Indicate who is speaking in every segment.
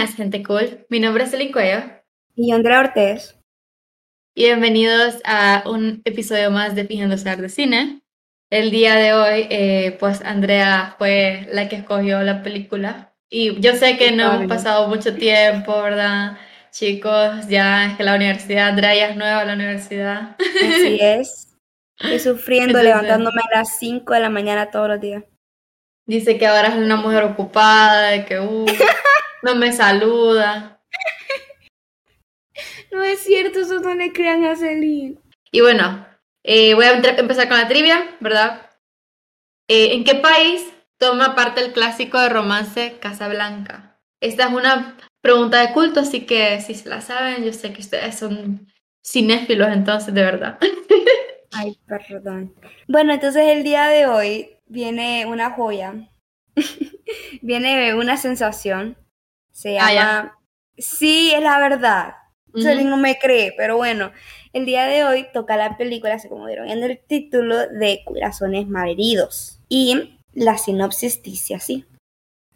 Speaker 1: buenas, gente cool. Mi nombre es Elin Cuello.
Speaker 2: Y Andrea Ortez.
Speaker 1: Y bienvenidos a un episodio más de Fijando de Cine. El día de hoy, eh, pues Andrea fue la que escogió la película. Y yo sé que no hemos pasado mucho tiempo, ¿verdad? Chicos, ya es que la universidad, Andrea ya es nueva la universidad.
Speaker 2: Así es. Estoy sufriendo, levantándome a las 5 de la mañana todos los días.
Speaker 1: Dice que ahora es una mujer ocupada, que uh, no me saluda.
Speaker 2: No es cierto, eso no le crean a Celine.
Speaker 1: Y bueno, eh, voy a empezar con la trivia, ¿verdad? Eh, ¿En qué país toma parte el clásico de romance Casablanca? Esta es una pregunta de culto, así que si se la saben, yo sé que ustedes son cinéfilos entonces, de verdad.
Speaker 2: Ay, perdón. Bueno, entonces el día de hoy viene una joya. viene una sensación. Se ah, llama... sí, es la verdad. Uh no me cree, pero bueno, el día de hoy toca la película, así como vieron en el título, de Corazones Malheridos. Y la sinopsis dice así.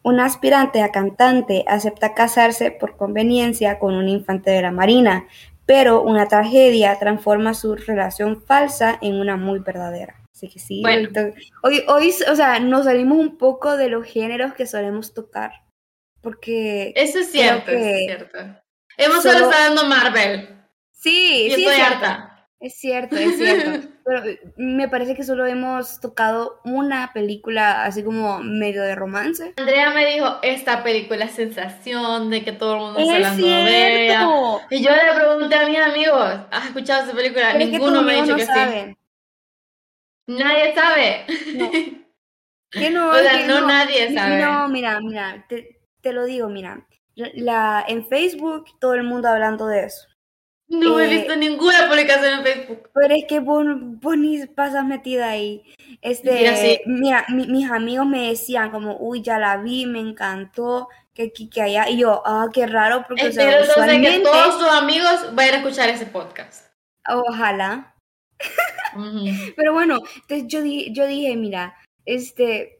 Speaker 2: Una aspirante a cantante acepta casarse por conveniencia con un infante de la Marina, pero una tragedia transforma su relación falsa en una muy verdadera. Así que sí, hoy, hoy, o sea, nos salimos un poco de los géneros que solemos tocar, porque...
Speaker 1: Eso es cierto, es cierto. Hemos solo, estado dando Marvel.
Speaker 2: Sí,
Speaker 1: sí,
Speaker 2: estoy
Speaker 1: es harta.
Speaker 2: Es cierto, es cierto. Pero me parece que solo hemos tocado una película así como medio de romance.
Speaker 1: Andrea me dijo, esta película es sensación de que todo el mundo se la vea. Y yo le pregunté a mis amigos, ¿has escuchado esa película? Ninguno me ha dicho que sí. Nadie sabe.
Speaker 2: No. ¿Qué no?
Speaker 1: O sea, no, nadie sabe.
Speaker 2: No, mira, mira, te, te lo digo, mira. La, en Facebook todo el mundo hablando de eso.
Speaker 1: No he eh, visto ninguna publicación en Facebook.
Speaker 2: Pero es que vos, ni pasas metida ahí. Este, mira, mis amigos me decían como, uy, ya la vi, me encantó, que aquí, que allá. Y yo, ah, qué raro, porque
Speaker 1: o que todos tus amigos vayan a escuchar ese podcast.
Speaker 2: Ojalá. Pero bueno, entonces yo, yo dije, mira, este,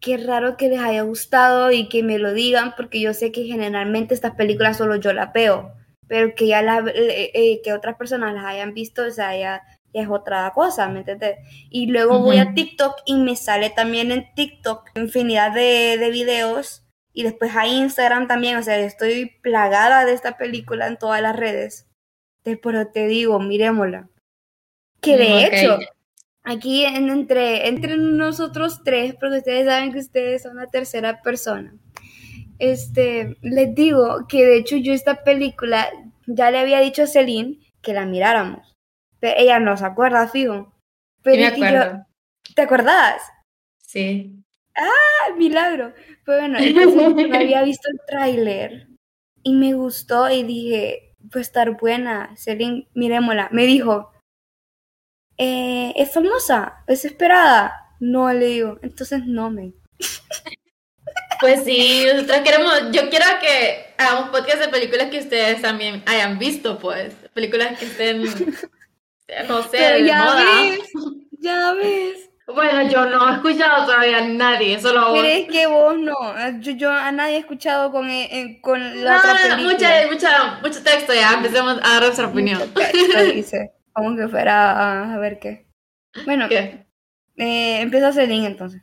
Speaker 2: qué raro que les haya gustado y que me lo digan, porque yo sé que generalmente estas películas solo yo las veo pero que ya la, eh, que otras personas las hayan visto, o sea, ya, es otra cosa, ¿me entiendes? Y luego voy a TikTok y me sale también en TikTok infinidad de, de videos y después a Instagram también, o sea, estoy plagada de esta película en todas las redes. Pero te digo, miremosla. Que de hecho, aquí entre, entre nosotros tres, porque ustedes saben que ustedes son la tercera persona, este, les digo que de hecho yo esta película ya le había dicho a Celine que la miráramos. Pero ella no se acuerda, fijo.
Speaker 1: Pero me acuerdo.
Speaker 2: ¿Te acordás?
Speaker 1: Sí.
Speaker 2: ¡Ah! Milagro. Pues bueno, entonces había visto el tráiler y me gustó y dije, puede estar buena. Celine, miremosla. Me dijo, eh, ¿es famosa? ¿Es esperada? No, le digo. Entonces no me.
Speaker 1: Pues sí, nosotros queremos, yo quiero que hagamos podcast de películas que ustedes también hayan visto, pues, películas que estén, no sé, de
Speaker 2: ya
Speaker 1: moda.
Speaker 2: Ves, ya ves.
Speaker 1: Bueno, yo no he escuchado todavía a nadie, solo a vos.
Speaker 2: ¿Crees que vos no? Yo, yo a nadie he escuchado con, eh, con la otra película.
Speaker 1: Mucha, mucha, mucho texto ya, empecemos a dar nuestra opinión.
Speaker 2: dice, como que fuera a, ver qué. Bueno, ¿Qué? Eh, empieza a link entonces.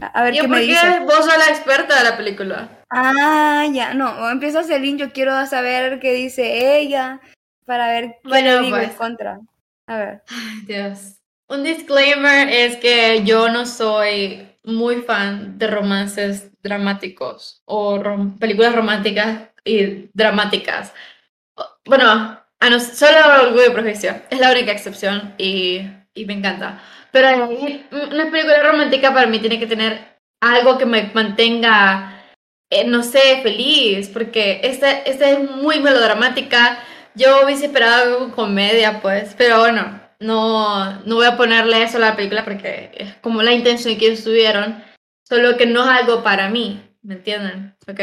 Speaker 2: A ver qué me dice.
Speaker 1: vos sos la experta de la película?
Speaker 2: Ah, ya, no, empieza Celine, yo quiero saber qué dice ella para ver qué bueno, le digo en pues. contra. A ver.
Speaker 1: Ay, Dios. Un disclaimer es que yo no soy muy fan de romances dramáticos o películas románticas y dramáticas. Bueno, a no, solo Orgullo de Profesión. Es la única excepción y, y me encanta. Pero una película romántica para mí tiene que tener algo que me mantenga, eh, no sé, feliz, porque esta, esta es muy melodramática. Yo hubiese esperado algo comedia, pues, pero bueno, no, no voy a ponerle eso a la película porque es como la intención que ellos tuvieron, solo que no es algo para mí, ¿me entienden? ¿Ok?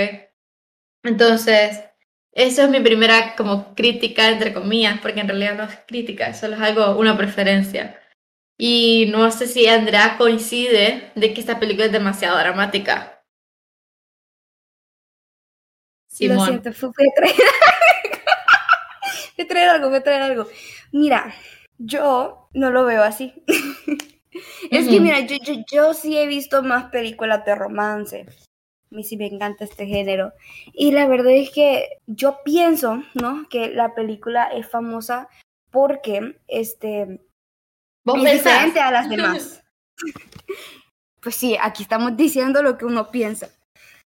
Speaker 1: Entonces, eso es mi primera como crítica, entre comillas, porque en realidad no es crítica, solo es algo, una preferencia. Y no sé si Andrea coincide de que esta película es demasiado dramática.
Speaker 2: Lo siento, fue, fue traer algo. traer algo, a traer algo. Mira, yo no lo veo así. es que mira, yo, yo, yo sí he visto más películas de romance. A mí sí me encanta este género. Y la verdad es que yo pienso, ¿no? Que la película es famosa porque, este, es diferente a las demás. pues sí, aquí estamos diciendo lo que uno piensa.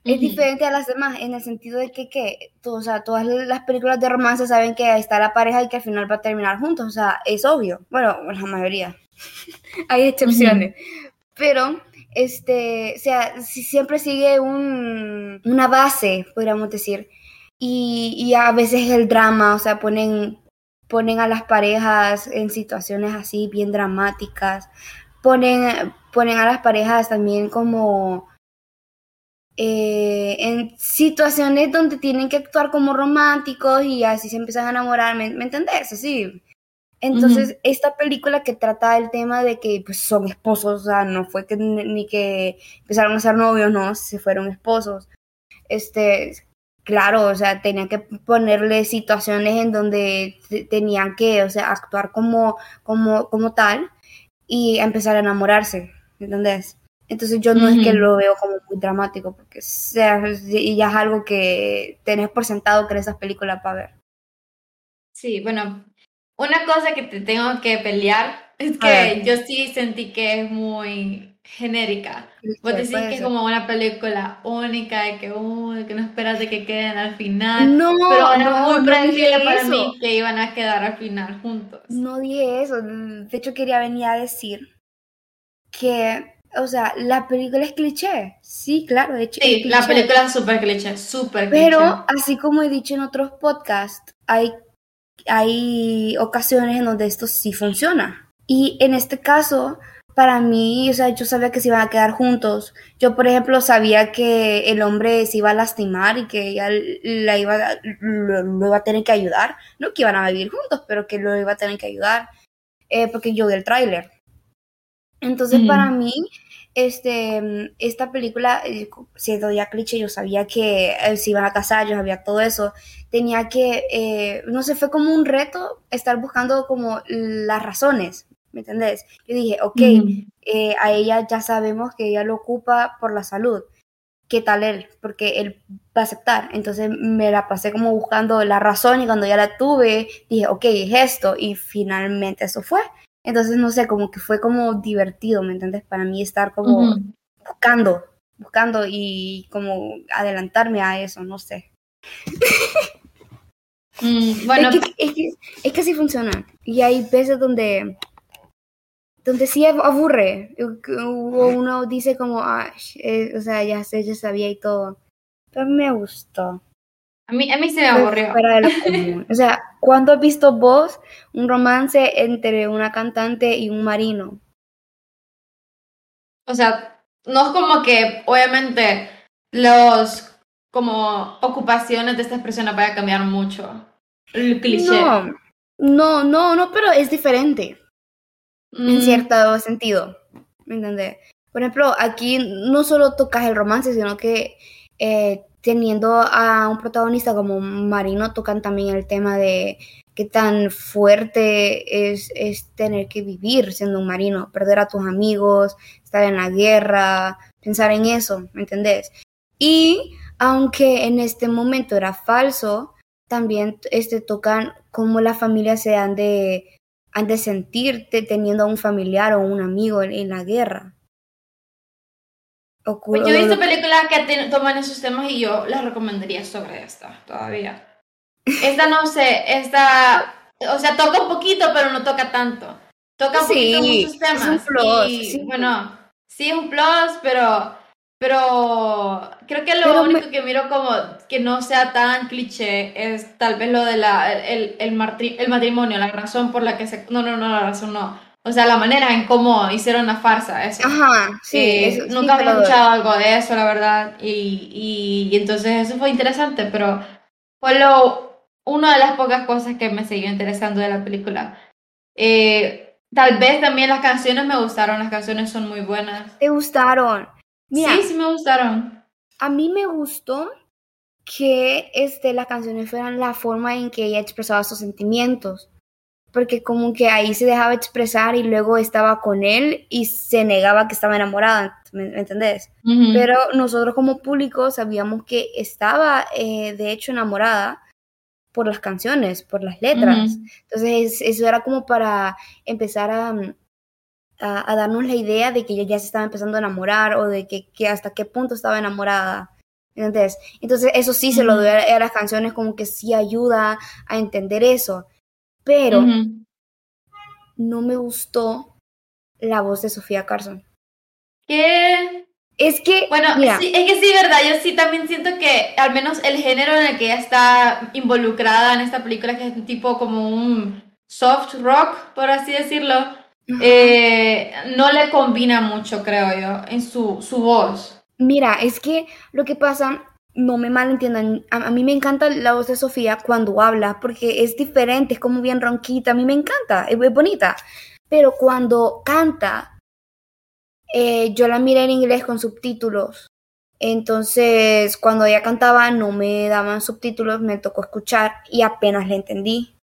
Speaker 2: Es diferente a las demás en el sentido de que, que o sea, todas las películas de romance saben que está la pareja y que al final va a terminar juntos. O sea, es obvio. Bueno, la mayoría. Hay excepciones. Pero este, o sea, siempre sigue un, una base, podríamos decir. Y, y, a veces el drama, o sea, ponen, ponen a las parejas en situaciones así bien dramáticas. Ponen, ponen a las parejas también como eh, en situaciones donde tienen que actuar como románticos y así se empiezan a enamorar, ¿me, ¿me entendés? Así, entonces, esta película que trata el tema de que pues, son esposos, o sea, no fue que ni que empezaron a ser novios, no, se fueron esposos. Este, claro, o sea, tenían que ponerle situaciones en donde tenían que, o sea, actuar como, como, como tal y empezar a enamorarse, ¿entendés? Entonces yo no es que lo veo como muy dramático, porque sea, ya es algo que tenés por sentado que esas películas para ver.
Speaker 1: Sí, bueno, una cosa que te tengo que pelear es que yo sí sentí que es muy genérica. Vos decís que es como una película única, de que, que no esperas de que queden al final. No, pero era muy predecible para mí que iban a quedar al final juntos.
Speaker 2: No dije eso. De hecho, quería venir a decir que, o sea, la película es cliché. Sí, claro, de hecho.
Speaker 1: Sí, la película es súper cliché, súper
Speaker 2: cliché. Pero, así como he dicho en otros podcasts, hay hay ocasiones en donde esto sí funciona. Y en este caso, para mí, o sea, yo sabía que se iban a quedar juntos. Yo, por ejemplo, sabía que el hombre se iba a lastimar y que ella la iba, lo, iba a tener que ayudar. No que iban a vivir juntos, pero que lo iba a tener que ayudar. Eh, porque yo vi el tráiler. Entonces, para mí, este, esta película, eh, siendo ya cliché, yo sabía que eh, se iban a casar, yo sabía todo eso. Tenía que, eh, no sé, fue como un reto estar buscando como las razones, ¿me entendés? Yo dije, ok, a ella ya sabemos que ella lo ocupa por la salud. ¿Qué tal él? Porque él va a aceptar. Entonces me la pasé como buscando la razón y cuando ya la tuve, dije, ok, es esto. Y finalmente eso fue. Entonces, no sé, como que fue como divertido, ¿me entiendes? Para mí estar como buscando, buscando y como adelantarme a eso, no sé. Mm, bueno, es que, es, que, así funciona. Y hay veces donde, donde sí aburre. O uno dice como, eh, o sea, ya sé, ya sabía y todo. Pero me gustó.
Speaker 1: A mí, a mí se me aburrió.
Speaker 2: O sea, ¿cuándo has visto vos un romance entre una cantante y un marino?
Speaker 1: O sea, no es como que, obviamente, los como ocupaciones de estas personas vayan a cambiar mucho. El cliché.
Speaker 2: No, no, no, no, pero es diferente. En mm. cierto sentido. ¿Me entiendes? Por ejemplo, aquí no solo tocas el romance, sino que eh, teniendo a un protagonista como Marino, tocan también el tema de qué tan fuerte es, es tener que vivir siendo un marino, perder a tus amigos, estar en la guerra, pensar en eso, ¿me entendés? Y aunque en este momento era falso, también este, tocan cómo las familias se han de, han de sentir teniendo a un familiar o un amigo en la guerra.
Speaker 1: Pues yo he visto películas que toman esos temas y yo las recomendaría sobre esta todavía. Esta no sé, esta, o sea, toca un poquito, pero no toca tanto. Toca un poquito muchos temas. Es un plus, Bueno, sí es un plus, pero, pero creo que lo único que miro como que no sea tan cliché es tal vez lo de la, el, el, el matrimonio, la razón por la que se... No, no, no, la razón no o sea, la manera en cómo hicieron la farsa, eso.
Speaker 2: Ajá, sí.
Speaker 1: Eh, nunca había escuchado algo de eso, la verdad. Y, y, entonces eso fue interesante, pero fue lo, una de las pocas cosas que me siguió interesando de la película. Eh, tal vez también las canciones me gustaron, las canciones son muy buenas.
Speaker 2: ¿Te gustaron?
Speaker 1: sí, sí me gustaron.
Speaker 2: A mí me gustó que este, las canciones fueran la forma en que ella expresaba sus sentimientos. Porque como que ahí se dejaba expresar y luego estaba con él y se negaba que estaba enamorada, ¿me, entendés? Pero nosotros como público sabíamos que estaba eh, de hecho enamorada por las canciones, por las letras. Entonces eso era como para empezar a, a, darnos la idea de que ella ya se estaba empezando a enamorar o de que, que hasta qué punto estaba enamorada. Entonces, entonces eso sí se lo doy a, las canciones como que sí ayuda a entender eso. Pero no me gustó la voz de Sofía Carson.
Speaker 1: ¿Qué?
Speaker 2: Es que.
Speaker 1: Bueno, sí, es que sí, verdad. Yo sí también siento que al menos el género en el que ella está involucrada en esta película, que es un tipo como un soft rock, por así decirlo, eh, no le combina mucho, creo yo, en su, su voz.
Speaker 2: Mira, es que lo que pasa, no me malentiendan, a, mí me encanta la voz de Sofía cuando habla, porque es diferente, es como bien ronquita, a mí me encanta, es, muy bonita. Pero cuando canta, eh, yo la miré en inglés con subtítulos. Entonces, cuando ella cantaba, no me daban subtítulos, me tocó escuchar y apenas le entendí.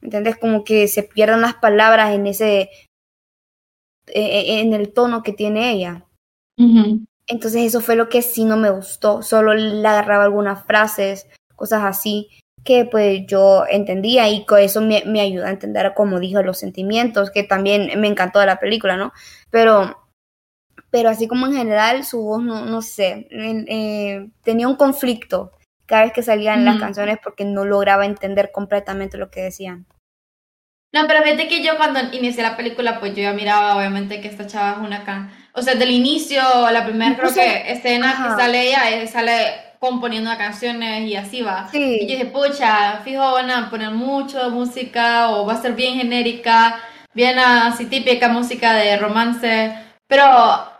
Speaker 2: ¿Entendés? Como que se pierden las palabras en ese. E, e, en el tono que tiene ella. Entonces eso fue lo que sí no me gustó. Solo le agarraba algunas frases, cosas así, que pues yo entendía y con eso me, me ayuda a entender, como dijo, los sentimientos, que también me encantó de la película, ¿no? Pero, pero así como en general, su voz, no, no sé, eh, tenía un conflicto cada vez que salían las canciones porque no lograba entender completamente lo que decían.
Speaker 1: No, pero fíjate que yo cuando inicié la película, pues yo ya miraba obviamente que esta chava es una can o sea, del inicio, la primera creo que escena que sale ella, eh, sale componiendo canciones y así va. Y yo dije, pucha, fijo, van a poner mucho música o va a ser bien genérica, bien así típica música de romance, pero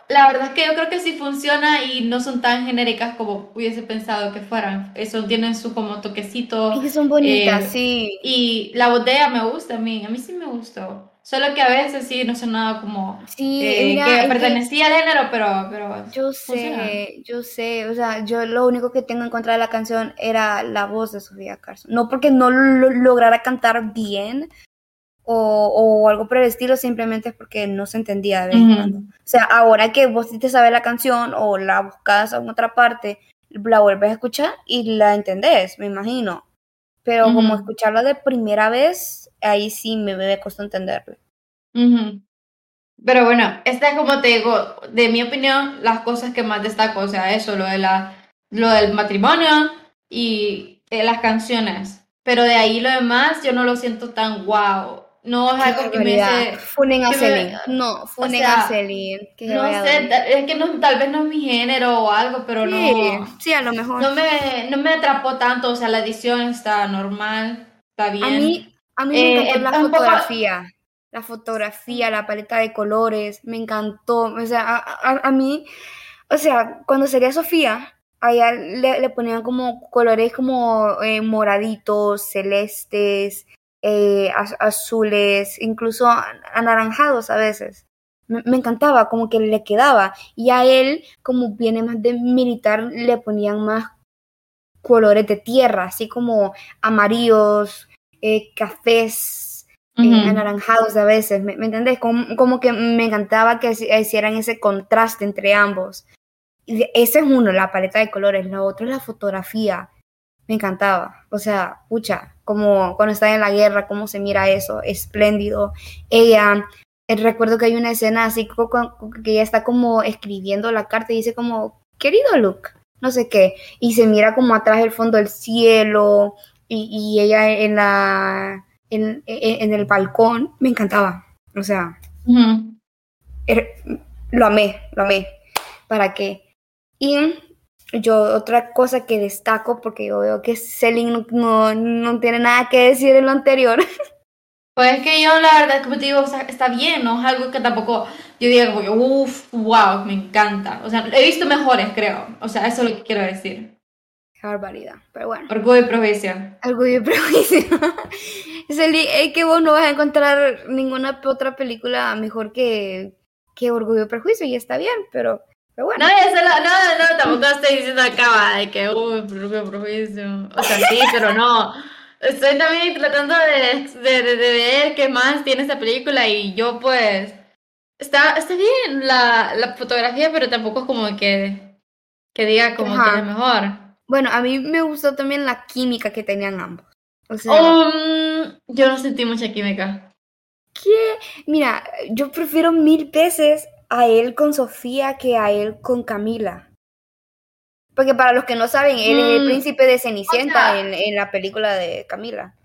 Speaker 1: la verdad es que yo creo que sí funciona y no son tan genéricas como hubiese pensado que fueran. Eso tienen su como toquecito.
Speaker 2: Y que son bonitas, eh, sí.
Speaker 1: Y la botella me gusta a mí, a mí sí me gustó. Solo que a veces sí no sonaba como sí, eh, que pertenecía al género, pero, pero
Speaker 2: yo sé, yo sé, o sea, yo lo único que tengo en contra de la canción era la voz de Sofía Carson. No porque no lograra cantar bien, o, o, algo por el estilo, simplemente es porque no se entendía de vez en cuando. O sea, ahora que vos te sabes la canción o la buscas en otra parte, la vuelves a escuchar y la entendés, me imagino. Pero como escucharla de primera vez, ahí sí me, me costó entenderla.
Speaker 1: Pero bueno, esta es como te digo, de mi opinión, las cosas que más destaco, o sea, eso, lo, de la, lo del matrimonio y eh, las canciones. Pero de ahí lo demás, yo no lo siento tan guau. No es algo que me hace.
Speaker 2: Funen a Celine. No, funen a Celine.
Speaker 1: no sé, es que no, tal vez no es mi género o algo, pero no.
Speaker 2: Sí, a lo mejor.
Speaker 1: No me, no me atrapó tanto, o sea, la edición está normal, está bien.
Speaker 2: A mí, a mí me eh, encantó la fotografía. La fotografía, la paleta de colores, me encantó. O sea, a, a, mí, o sea, cuando sería Sofía, allá le, le ponían como colores como eh, moraditos, celestes, eh, azules, incluso anaranjados a veces. Me, encantaba, como que le quedaba. Y a él, como viene más de militar, le ponían más colores de tierra, así como amarillos, eh, cafés, eh, anaranjados a veces, ¿me, entendés? Como, como, que me encantaba que hicieran ese contraste entre ambos. Ese es uno, la paleta de colores, lo otro es la fotografía me encantaba. O sea, pucha, como cuando está en la guerra, cómo se mira eso, espléndido. Ella, eh, recuerdo que hay una escena así que ella está como escribiendo la carta y dice como, querido Luke, no sé qué, y se mira como atrás el fondo del cielo y, ella en la en, el balcón, me encantaba. O sea, er, lo amé, lo amé. ¿Para qué? Y yo otra cosa que destaco, porque yo veo que Celine no, no, tiene nada que decir en lo anterior.
Speaker 1: Pues es que yo la verdad, como te digo, está bien, no es algo que tampoco yo diga como, uff, wow, me encanta. O sea, he visto mejores, creo. O sea, eso es lo que quiero decir.
Speaker 2: Qué barbaridad, pero bueno.
Speaker 1: Orgullo y prejuicio.
Speaker 2: Orgullo y prejuicio. es que vos no vas a encontrar ninguna otra película mejor que, que Orgullo y Prejuicio y está bien, pero Pero bueno.
Speaker 1: No, eso no, no, no, tampoco estoy diciendo acá de que, uy, propio propicio. O sea, sí, pero no. Estoy también tratando de, de, de, ver qué más tiene esta película y yo pues... Está, está bien la, la fotografía, pero tampoco es como que, que diga como que es mejor.
Speaker 2: Bueno, a mí me gustó también la química que tenían ambos. O sea,
Speaker 1: um, yo no sentí mucha química.
Speaker 2: ¿Qué? Mira, yo prefiero mil veces a él con Sofía que a él con Camila. Porque para los que no saben, él es el mm, príncipe de Cenicienta en, en, la película de Camila.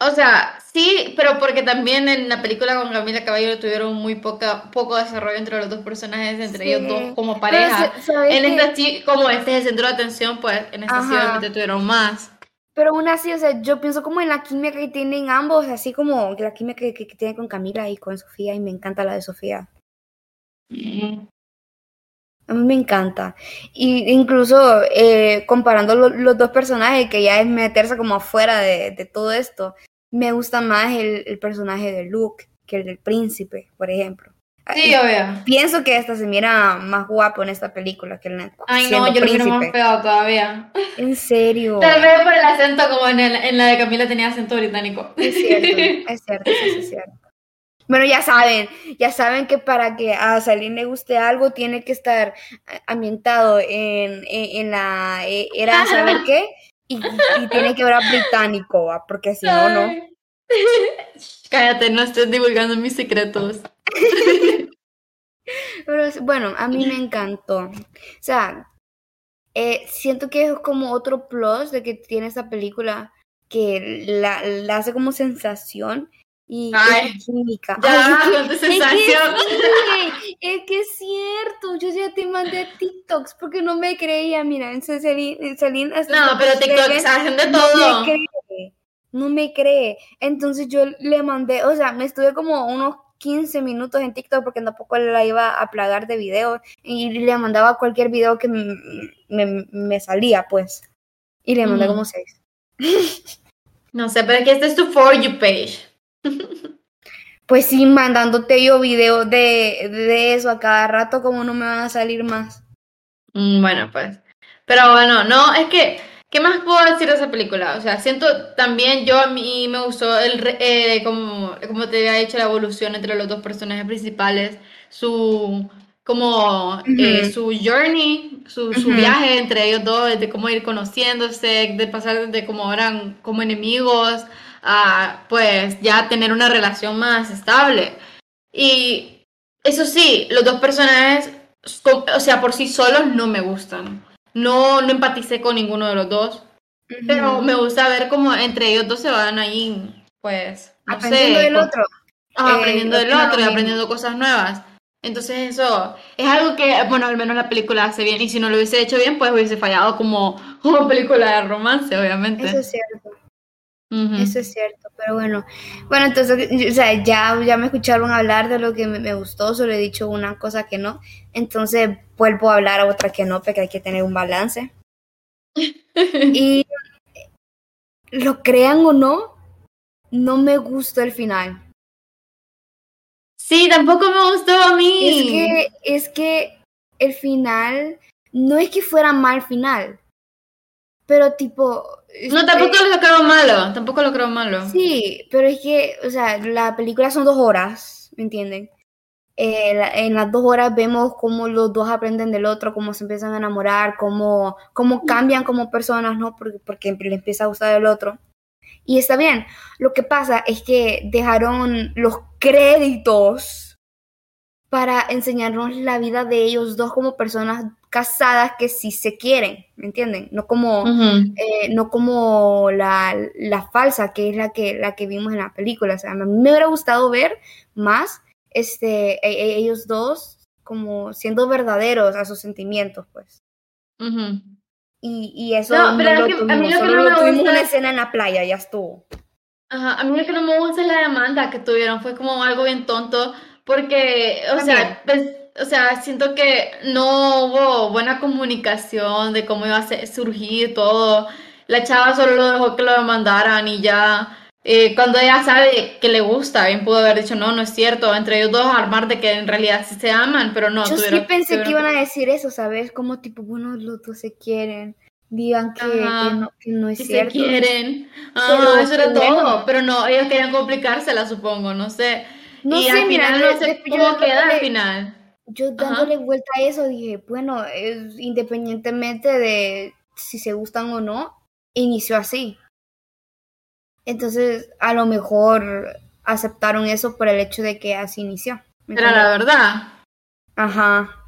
Speaker 1: O sea, sí, pero porque también en la película con Camila Caballero tuvieron muy poca, poco desarrollo entre los dos personajes, entre ellos dos como pareja. En esta como este es el centro de atención, pues en esta sí obviamente tuvieron más.
Speaker 2: Pero aún así, o sea, yo pienso como en la química que tienen ambos, así como la química que, que, tienen con Camila y con Sofía, y me encanta la de Sofía. Mm. A mí me encanta. Y incluso eh, comparando los dos personajes, que ya es meterse como afuera de, de todo esto, me gusta más el, el, personaje de Luke que el del príncipe, por ejemplo.
Speaker 1: Sí, obvio.
Speaker 2: Pienso que hasta se mira más guapo en esta película que
Speaker 1: el Ay, no, yo lo miro más feo todavía.
Speaker 2: En serio.
Speaker 1: Tal vez por el acento, como en, el, en la de Camila tenía acento británico.
Speaker 2: Es cierto, es cierto, eso es cierto. Bueno, ya saben, ya saben que para que a Salim le guste algo tiene que estar ambientado en, en, la e, era saber qué y, tiene que hablar británico, porque si no, no.
Speaker 1: Cállate, no estés divulgando mis secretos.
Speaker 2: Pero bueno, a mí me encantó. O sea, eh, siento que es como otro plus de que tiene esa película que la, la hace como sensación y
Speaker 1: Ay,
Speaker 2: química.
Speaker 1: Ya, es, que,
Speaker 2: es que es cierto, yo ya te mandé TikToks porque no me creía, mira, en Celine,
Speaker 1: No, pero TikToks hacen de todo.
Speaker 2: No me cree, no me cree. Entonces yo le mandé, o sea, me estuve como unos 15 minutos en TikTok porque tampoco la iba a plagar de videos y le mandaba cualquier video que me, me, salía, pues. Y le mandé como 6.
Speaker 1: No sé, pero que este es tu For You page.
Speaker 2: Pues sí, mandándote yo videos de, de eso a cada rato, como no me van a salir más.
Speaker 1: Mm, bueno, pues. Pero bueno, no, es que, ¿qué más puedo decir de esa película? O sea, siento también, yo a mí me gustó, el, eh, como, como te había dicho, la evolución entre los dos personajes principales, su, como, eh, su journey, su, su viaje entre ellos dos, de cómo ir conociéndose, de pasar de cómo eran como enemigos a pues ya tener una relación más estable. Y eso sí, los dos personajes, o sea, por sí solos no me gustan. No, no empaticé con ninguno de los dos. Pero me gusta ver cómo entre ellos dos se van ahí, pues,
Speaker 2: aprendiendo del otro.
Speaker 1: aprendiendo del otro y aprendiendo cosas nuevas. Entonces eso es algo que, bueno, al menos la película hace bien. Y si no lo hubiese hecho bien, pues hubiese fallado como, como película de romance, obviamente.
Speaker 2: Eso es cierto. Eso es cierto, pero bueno. Bueno, entonces, o sea, ya, ya me escucharon hablar de lo que me, gustó, solo he dicho una cosa que no. Entonces, vuelvo a hablar a otra que no, porque hay que tener un balance. y lo crean o no, no me gustó el final.
Speaker 1: Sí, tampoco me gustó a mí.
Speaker 2: Es que, es que el final no es que fuera mal final, pero tipo,
Speaker 1: no, tampoco lo creo malo, tampoco lo creo malo.
Speaker 2: Sí, pero es que, o sea, la película son dos horas, ¿me entienden? Eh, en las dos horas vemos cómo los dos aprenden del otro, cómo se empiezan a enamorar, cómo, cómo cambian como personas, ¿no? Porque, porque le empieza a gustar el otro. Y está bien. Lo que pasa es que dejaron los créditos para enseñarnos la vida de ellos dos como personas casadas que sí se quieren, ¿me entienden? No como, eh, no como la, la, falsa, que es la que, la que vimos en la película. O sea, a mí me hubiera gustado ver más este, e, e, ellos dos como siendo verdaderos a sus sentimientos, pues. y, y, eso no, pero lo tuvimos, a mí lo solo lo tuvimos una escena en la playa, ya estuvo.
Speaker 1: Ajá, a mí lo que no me gusta es la demanda que tuvieron, fue como algo bien tonto, porque, o sea, pues, o sea, siento que no hubo buena comunicación de cómo iba a surgir todo. La chava solo lo dejó que lo demandaran y ya. eh, cuando ella sabe que le gusta, bien pudo haber dicho, no, no es cierto, entre ellos dos armar de que en realidad sí se aman, pero no.
Speaker 2: Yo sí pensé que iban a decir eso, ¿sabes? Como tipo, bueno, los dos se quieren, digan que, no, que no, es cierto.
Speaker 1: se quieren. Ah, eso era todo, pero no, ellos querían complicársela, supongo, no sé. No y sé, al final no sé cómo queda al final.
Speaker 2: Yo dándole vuelta a eso dije, bueno, es, independientemente de si se gustan o no, inició así. Entonces, a lo mejor aceptaron eso por el hecho de que así inició.
Speaker 1: Era la verdad.
Speaker 2: Ajá.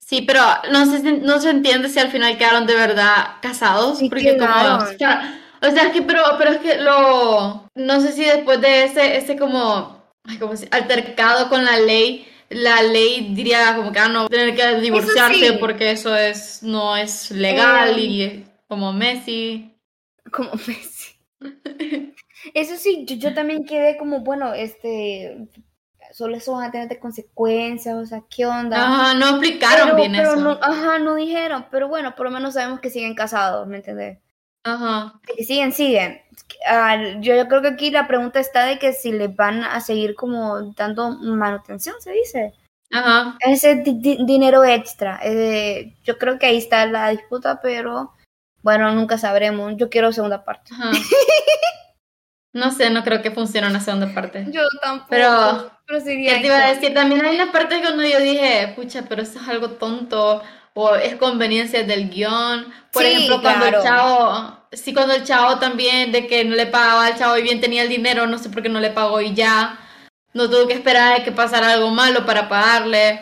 Speaker 1: Sí, pero no se, no se entiende si al final quedaron de verdad casados. porque como. O sea, o sea, es que, pero, pero es que lo. No sé si después de ese, ese como. como si, altercado con la ley la ley diría como que ah, no tener que divorciarse porque eso es no es legal y como Messi.
Speaker 2: Como Messi. eso sí, yo, también quedé como, bueno, este, solo eso van a tener consecuencias, o sea, ¿qué onda?
Speaker 1: Ajá, no explicaron bien eso.
Speaker 2: No, ajá, no dijeron, pero bueno, por lo menos sabemos que siguen casados, ¿me entiendes?
Speaker 1: Ajá.
Speaker 2: Siguen, siguen. Ah, yo, yo creo que aquí la pregunta está de que si les van a seguir como dando manutención, se dice.
Speaker 1: Ajá.
Speaker 2: Ese dinero extra. Eh, yo creo que ahí está la disputa, pero bueno, nunca sabremos. Yo quiero segunda parte. Ajá.
Speaker 1: No sé, no creo que funcione una segunda parte.
Speaker 2: Yo tampoco.
Speaker 1: Pero, pero ¿qué te iba a decir? También hay una parte cuando yo dije, pucha, pero eso es algo tonto o es conveniencia del guion. Por ejemplo, cuando el chavo, sí, cuando el chavo también, de que no le pagaba al chavo y bien tenía el dinero, no sé por qué no le pagó y ya. No tuvo que esperar a que pasara algo malo para pagarle.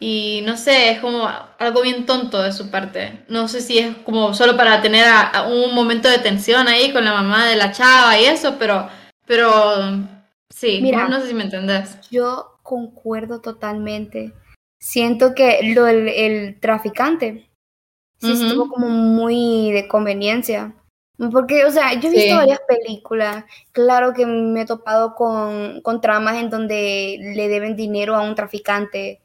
Speaker 1: Y no sé, es como algo bien tonto de su parte. No sé si es como solo para tener un momento de tensión ahí con la mamá de la chava y eso, pero, pero sí, Mira, no sé si me entendés.
Speaker 2: Yo concuerdo totalmente siento que lo el traficante sí estuvo como muy de conveniencia. Porque, o sea, yo he visto varias películas, claro que me he topado con, con tramas en donde le deben dinero a un traficante.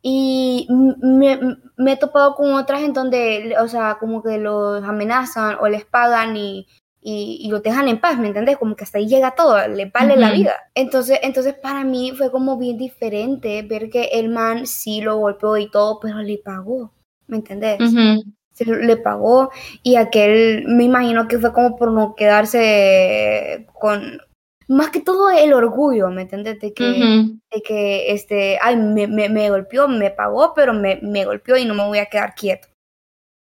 Speaker 2: Y me, me, he topado con otras en donde, o sea, como que los amenazan o les pagan y y, y, lo dejan en paz, ¿me entiendes? Como que hasta ahí llega todo, le vale la vida. Entonces, entonces para mí fue como bien diferente ver que el man sí lo golpeó y todo, pero le pagó, ¿me entiendes? le pagó y aquel me imagino que fue como por no quedarse con más que todo el orgullo, ¿me entiendes? De que, de que este, ay, me, me, me, golpeó, me pagó, pero me, me golpeó y no me voy a quedar quieto.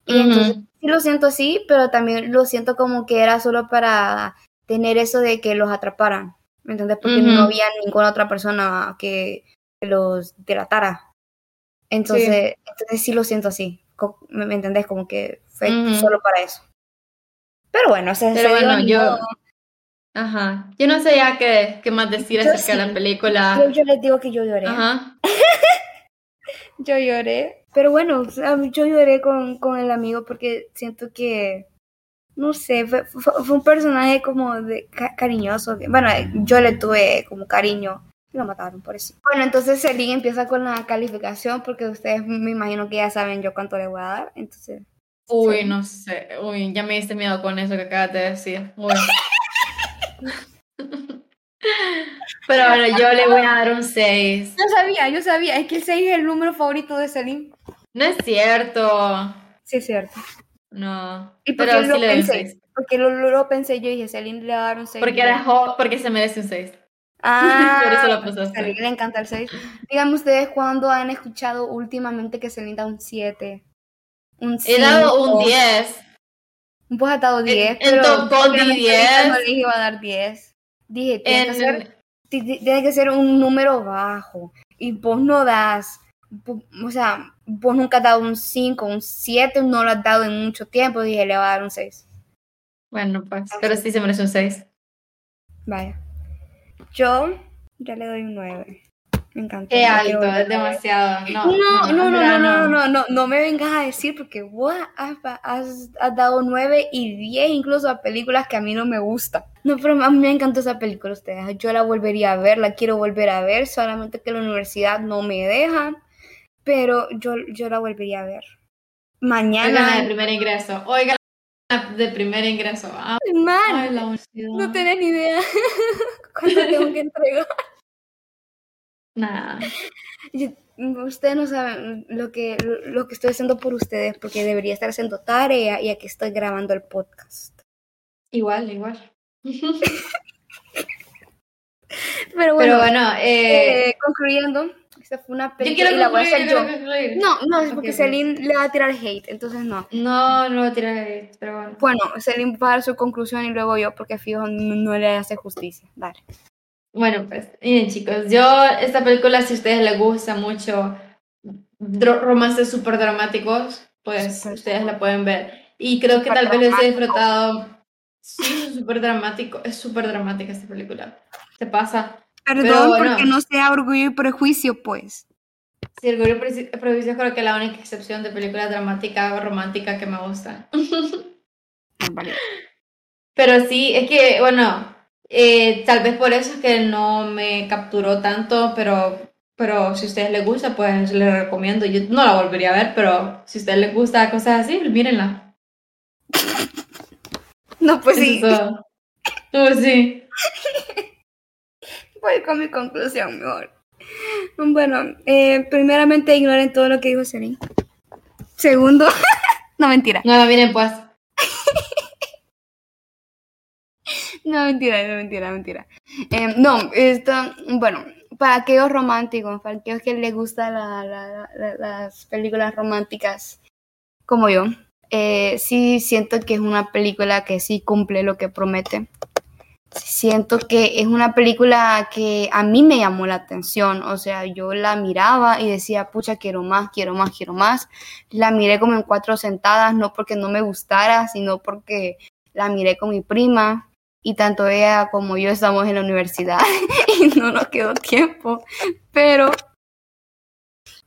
Speaker 2: Y entonces sí lo siento así, pero también lo siento como que era solo para tener eso de que los atraparan, ¿me entiendes? Porque no había ninguna otra persona que los delatara. Entonces, sí. entonces sí lo siento así, ¿me, entendés? Como que fue solo para eso. Pero bueno, se
Speaker 1: Pero bueno, yo... Ajá. Yo no sé ya qué, qué más decir acerca de la película.
Speaker 2: Yo, yo les digo que yo lloré. Ajá. yo lloré. Pero bueno, yo lloré con, con el amigo porque siento que, no sé, fue, fue, un personaje como de cariñoso. Bueno, yo le tuve como cariño. Y lo mataron por eso. Bueno, entonces Celine empieza con la calificación porque ustedes me imagino que ya saben yo cuánto le voy a dar. Entonces.
Speaker 1: Uy, no sé. Uy, ya me diste miedo con eso que acabas de decir. Uy. Pero bueno, yo le voy a dar un 6.
Speaker 2: Yo sabía, yo sabía. Es que el 6 es el número favorito de Celine.
Speaker 1: No es cierto.
Speaker 2: Sí, es cierto.
Speaker 1: No.
Speaker 2: ¿Y por pero sí le pensé? 6. Porque lo, lo, pensé yo y dije, Celine le va a dar un 6.
Speaker 1: Porque era porque se merece un 6.
Speaker 2: Ah, por eso lo puse. A Celine le encanta el 6. Díganme ustedes cuándo han escuchado últimamente que Celine da un 7.
Speaker 1: Un 5. He dado un 10.
Speaker 2: Vos has dado 10. En,
Speaker 1: pero en Top 10.
Speaker 2: No le iba a dar 10. Dije, tiene, que ser, tiene que ser un número bajo. Y vos no das, o sea, vos nunca has dado un 5, un 7, no lo has dado en mucho tiempo. Dije, le voy a dar un 6.
Speaker 1: Bueno, pues, pero sí se merece un 6.
Speaker 2: Vaya. Yo ya le doy un 9. Me encanta.
Speaker 1: Qué alto, es demasiado. No,
Speaker 2: no, no, no, no, no, no, no, me vengas a decir porque vos has, has, dado 9 y 10 incluso a películas que a mí no me gustan. No, pero a mí me encantó esa película, ustedes. Yo la volvería a ver, la quiero volver a ver, solamente que la universidad no me deja, pero yo, yo la volvería a ver. Mañana.
Speaker 1: el primer ingreso. Oiga, de primer ingreso. Ah,
Speaker 2: Man, no tenés ni idea cuánto tengo que entregar.
Speaker 1: Nada.
Speaker 2: Ustedes no saben lo que, lo que estoy haciendo por ustedes porque debería estar haciendo tarea y aquí estoy grabando el podcast.
Speaker 1: Igual, igual.
Speaker 2: Pero bueno,
Speaker 1: eh,
Speaker 2: eh, concluyendo, esta fue una
Speaker 1: película. Yo quiero concluir, yo.
Speaker 2: No, no, es porque Celine le va a tirar hate, entonces no.
Speaker 1: No, no va a tirar hate, pero bueno.
Speaker 2: Bueno, Celine va a dar su conclusión y luego yo, porque fijo no, le hace justicia. Dale.
Speaker 1: Bueno, pues, miren chicos, yo, esta película, si a ustedes les gusta mucho romances súper dramáticos, pues ustedes la pueden ver. Y creo que tal vez les he disfrutado. Sí, es súper dramático, es súper dramática esta película. Se pasa.
Speaker 2: Perdón porque no sea orgullo y prejuicio, pues.
Speaker 1: Sí, orgullo y prejuicio creo que es la única excepción de película dramática o romántica que me gusta.
Speaker 2: vale.
Speaker 1: Pero sí, es que, bueno, eh, tal vez por eso es que no me capturó tanto, pero, pero si a ustedes les gusta, pues les recomiendo. Yo no la volvería a ver, pero si a ustedes les gusta cosas así, mírenla.
Speaker 2: No, pues sí.
Speaker 1: Pues sí.
Speaker 2: voy con mi conclusión mejor. Bueno, eh, primeramente ignoren todo lo que dijo Serín. Segundo, no mentira.
Speaker 1: No, miren pues.
Speaker 2: no, mentira, no, mentira, mentira. Eh, no, esto, bueno, para aquellos románticos, para aquellos que les gustan las películas románticas como yo, eh, sí siento que es una película que sí cumple lo que promete. Siento que es una película que a mí me llamó la atención, o sea, yo la miraba y decía, pucha, quiero más, quiero más, quiero más. La miré como en cuatro sentadas, no porque no me gustara, sino porque la miré con mi prima y tanto ella como yo estamos en la universidad y no nos quedó tiempo, pero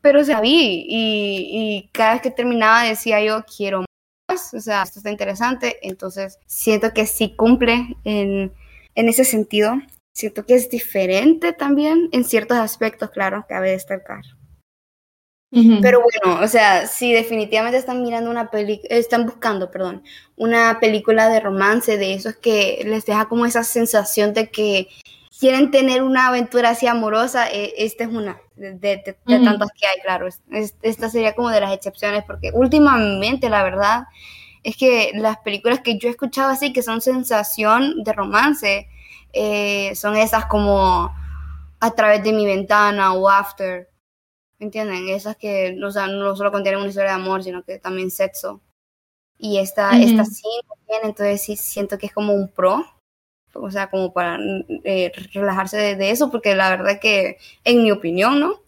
Speaker 2: pero se vi y, y cada vez que terminaba decía yo quiero más, o sea, esto está interesante, entonces siento que sí cumple en en ese sentido. Siento que es diferente también en ciertos aspectos, claro, cabe destacar. Pero bueno, o sea, si definitivamente están mirando una película, están buscando, perdón, una película de romance, de esos que les deja como esa sensación de que quieren tener una aventura así amorosa, e, esta es una de, tantas que hay, claro. esta sería como de las excepciones, porque últimamente, la verdad, es que las películas que yo he escuchado así, que son sensación de romance, eh, son esas como a través de mi ventana o after. ¿Entienden? Esas que no, no solo contienen una historia de amor, sino que también sexo. Y esta, esta sí entonces sí siento que es como un pro. O sea, como para eh, relajarse de, eso, porque la verdad que, en mi opinión, ¿no?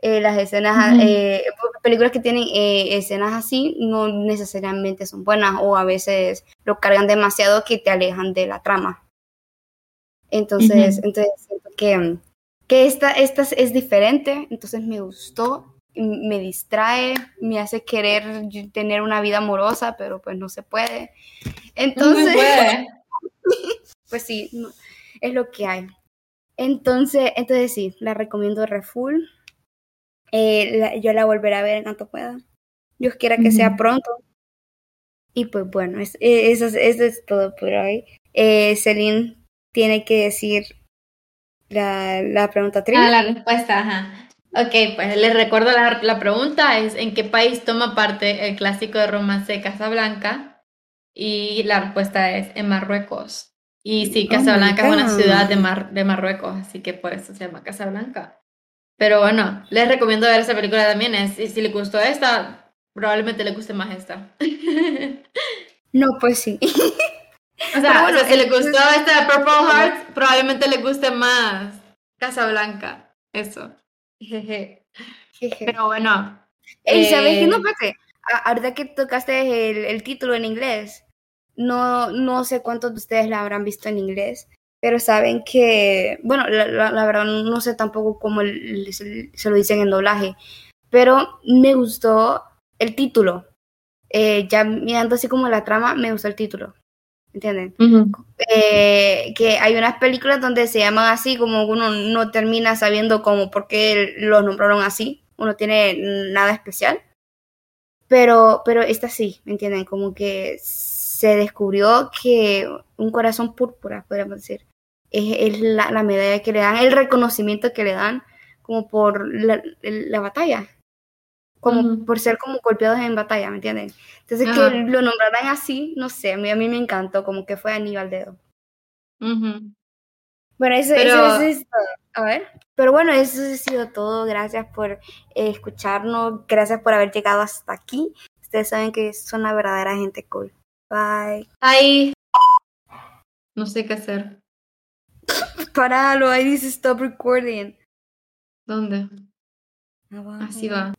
Speaker 2: Eh, las escenas, eh, películas que tienen eh, escenas así no necesariamente son buenas o a veces lo cargan demasiado que te alejan de la trama. Entonces, entonces siento que, que esta, esta es diferente, entonces me gustó, me distrae, me hace querer tener una vida amorosa, pero pues no se puede. Entonces, pues sí, es lo que hay. Entonces, entonces sí, la recomiendo refull. Eh, yo la volveré a ver en cuanto pueda. Dios quiera que sea pronto. Y pues bueno, es, e, eso, es todo por hoy. Eh, Celine tiene que decir la, la pregunta
Speaker 1: trivia. Ah, la respuesta, ajá. Ok, pues les recuerdo la, la, pregunta es ¿en qué país toma parte el clásico de romance Casablanca? Y la respuesta es en Marruecos. Y sí, oh Casablanca es una ciudad de, Mar, de Marruecos, así que por eso se llama Casablanca. Pero bueno, les recomiendo ver esa película también. Es, y si le gustó esta, probablemente le guste más esta.
Speaker 2: No, pues sí.
Speaker 1: O sea, si le gustó esta Purple Heart, probablemente le guste más Casablanca. Eso. Pero bueno.
Speaker 2: ¿Y ¿sabes qué? No, espérate. Ahorita que tocaste el, el, título en inglés, no, no sé cuántos de ustedes la habrán visto en inglés, pero saben que, bueno, la, verdad no sé tampoco cómo se, lo dicen en doblaje, pero me gustó el título. Eh, ya mirando así como la trama, me gustó el título. ¿Entienden? Eh, que hay unas películas donde se llaman así, como uno no termina sabiendo cómo, por qué los nombraron así, uno tiene nada especial. Pero, pero esta sí, ¿me entienden? Como que se descubrió que un corazón púrpura, podríamos decir, es, la, medalla que le dan, el reconocimiento que le dan como por la, batalla, como por ser como golpeados en batalla, ¿me entienden? Entonces que lo nombraran así, no sé, a mí, a mí me encantó, como que fue Aníbal Dedo. Bueno, eso, es todo. A ver. Pero bueno, eso ha sido todo. Gracias por eh, escucharnos. Gracias por haber llegado hasta aquí. Ustedes saben que son la verdadera gente cool. Bye.
Speaker 1: Bye. No sé qué hacer.
Speaker 2: Paralo, ahí dice stop recording.
Speaker 1: ¿Dónde? Así va.